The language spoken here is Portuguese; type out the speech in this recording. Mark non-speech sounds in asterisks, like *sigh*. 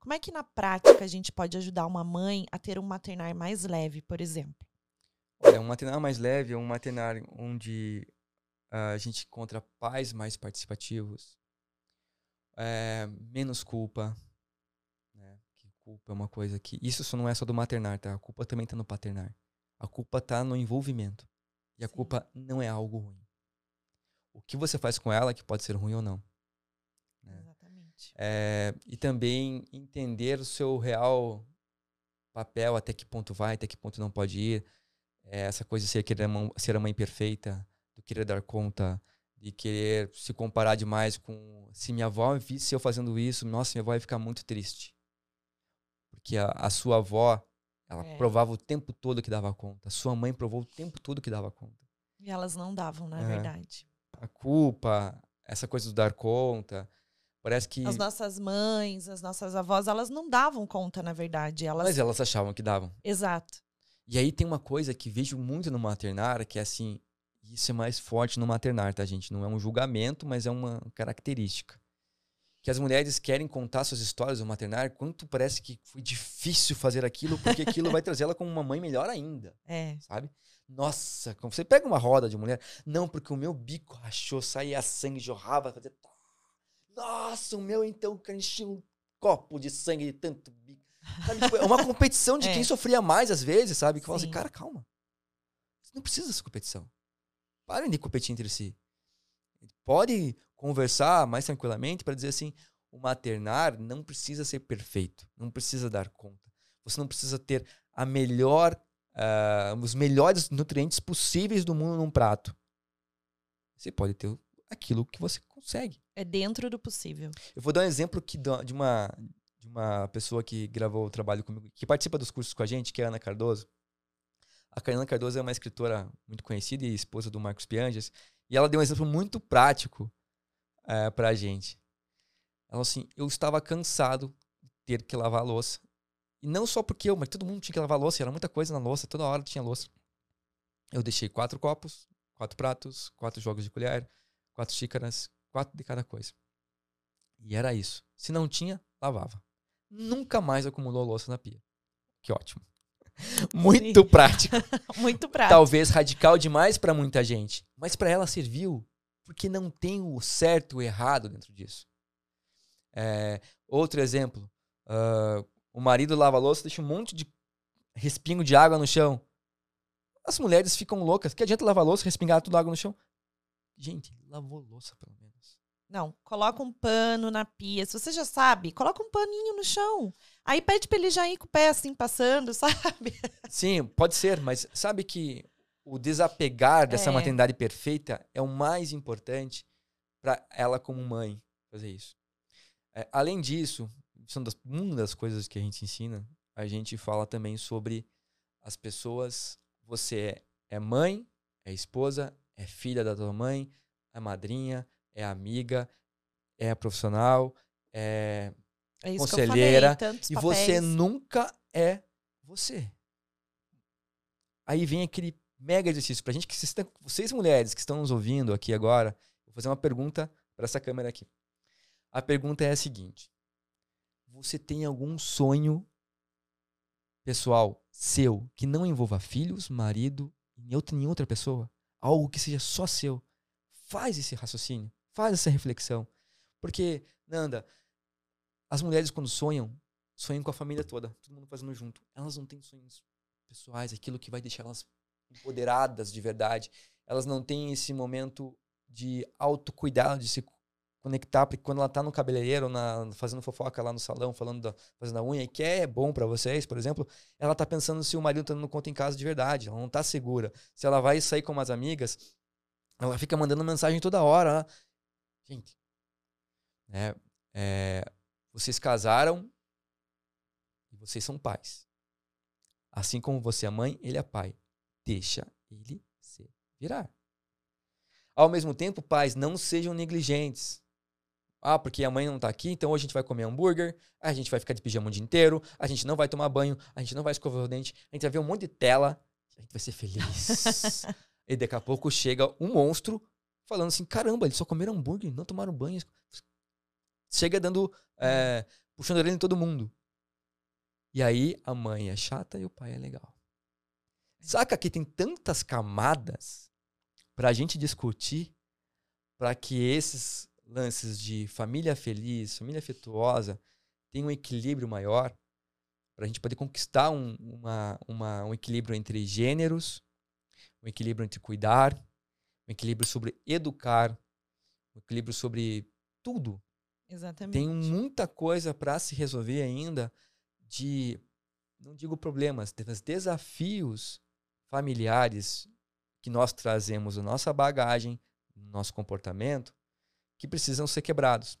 Como é que na prática a gente pode ajudar uma mãe a ter um maternar mais leve, por exemplo? Olha, um maternar mais leve é um maternar onde uh, a gente encontra pais mais participativos, é, menos culpa. Né? Que culpa é uma coisa que. Isso não é só do maternar, tá? A culpa também tá no paternar. A culpa tá no envolvimento. E a Sim. culpa não é algo ruim. O que você faz com ela que pode ser ruim ou não. Né? É, e também entender o seu real papel, até que ponto vai, até que ponto não pode ir. É, essa coisa de ser, querer ser a mãe perfeita, do querer dar conta, de querer se comparar demais com. Se minha avó visse eu fazendo isso, nossa, minha avó ia ficar muito triste. Porque a, a sua avó, ela é. provava o tempo todo que dava conta. A sua mãe provou o tempo todo que dava conta. E elas não davam, na é. verdade. A culpa, essa coisa do dar conta. Parece que. As nossas mães, as nossas avós, elas não davam conta, na verdade. Elas... Mas elas achavam que davam. Exato. E aí tem uma coisa que vejo muito no maternar, que é assim, isso é mais forte no maternar, tá, gente? Não é um julgamento, mas é uma característica. Que as mulheres querem contar suas histórias no maternar, quanto parece que foi difícil fazer aquilo, porque aquilo vai trazer ela como uma mãe melhor ainda. *laughs* É. Sabe? Nossa, você pega uma roda de mulher, não, porque o meu bico rachou, saía sangue, jorrava, fazia. Nossa, o meu então enchia um copo de sangue de tanto bico. Sabe, tipo, é uma competição de *laughs* é. quem sofria mais às vezes, sabe? Que fala assim, cara, calma. Você não precisa dessa competição. Parem de competir entre si. Pode conversar mais tranquilamente para dizer assim: o maternar não precisa ser perfeito, não precisa dar conta. Você não precisa ter a melhor, uh, os melhores nutrientes possíveis do mundo num prato. Você pode ter aquilo que você consegue. É dentro do possível. Eu vou dar um exemplo que, de, uma, de uma pessoa que gravou o trabalho comigo, que participa dos cursos com a gente, que é a Ana Cardoso. A Karina Cardoso é uma escritora muito conhecida e esposa do Marcos Pianges. E ela deu um exemplo muito prático é, pra gente. Ela falou assim: eu estava cansado de ter que lavar a louça. E não só porque eu, mas todo mundo tinha que lavar a louça, era muita coisa na louça, toda hora tinha louça. Eu deixei quatro copos, quatro pratos, quatro jogos de colher, quatro xícaras, quatro de cada coisa. E era isso. Se não tinha, lavava. Nunca mais acumulou louça na pia. Que ótimo. *laughs* Muito prático. *laughs* Muito prático. Talvez radical demais para muita gente, mas para ela serviu, porque não tem o certo e o errado dentro disso. É, outro exemplo: uh, o marido lava a louça, deixa um monte de respingo de água no chão. As mulheres ficam loucas. Que adianta lavar a louça, respingar tudo água no chão? Gente, lavou louça pelo menos. Não, coloca um pano na pia. Se você já sabe, coloca um paninho no chão. Aí pede pra ele já ir com o pé assim passando, *laughs* sabe? Sim, pode ser, mas sabe que o desapegar dessa é. maternidade perfeita é o mais importante para ela como mãe fazer isso. É, além disso, são das, uma das coisas que a gente ensina, a gente fala também sobre as pessoas. Você é, é mãe, é esposa, é filha da tua mãe, é madrinha, é amiga, é profissional, é, é conselheira. Falei, e você nunca é você. Aí vem aquele mega exercício pra gente que vocês, vocês mulheres que estão nos ouvindo aqui agora, vou fazer uma pergunta para essa câmera aqui. A pergunta é a seguinte: Você tem algum sonho pessoal seu que não envolva filhos, marido e nem outra pessoa? Algo que seja só seu? Faz esse raciocínio. Faz essa reflexão. Porque, Nanda, as mulheres quando sonham, sonham com a família toda, todo mundo fazendo junto. Elas não têm sonhos pessoais, aquilo que vai deixar elas empoderadas de verdade. Elas não têm esse momento de autocuidado, de se conectar, porque quando ela tá no cabeleireiro, na, fazendo fofoca lá no salão, falando da, fazendo a unha, que é bom para vocês, por exemplo, ela tá pensando se o marido tá dando conta em casa de verdade, ela não tá segura. Se ela vai sair com umas amigas, ela fica mandando mensagem toda hora. Gente, né, é, vocês casaram e vocês são pais. Assim como você é mãe, ele é pai. Deixa ele se virar. Ao mesmo tempo, pais, não sejam negligentes. Ah, porque a mãe não tá aqui, então hoje a gente vai comer hambúrguer, a gente vai ficar de pijama o dia inteiro, a gente não vai tomar banho, a gente não vai escovar o dente, a gente vai ver um monte de tela, a gente vai ser feliz. *laughs* e daqui a pouco chega um monstro falando assim: caramba, eles só comeram hambúrguer, não tomaram banho. Chega dando é, puxando a orelha em todo mundo. E aí a mãe é chata e o pai é legal. Saca que tem tantas camadas pra gente discutir para que esses lances de família feliz, família afetuosa, tenham um equilíbrio maior, para a gente poder conquistar um, uma, uma, um equilíbrio entre gêneros, um equilíbrio entre cuidar, um equilíbrio sobre educar, um equilíbrio sobre tudo. Exatamente. Tem muita coisa para se resolver ainda de, não digo problemas, mas desafios familiares que nós trazemos na nossa bagagem, no nosso comportamento, que precisam ser quebrados.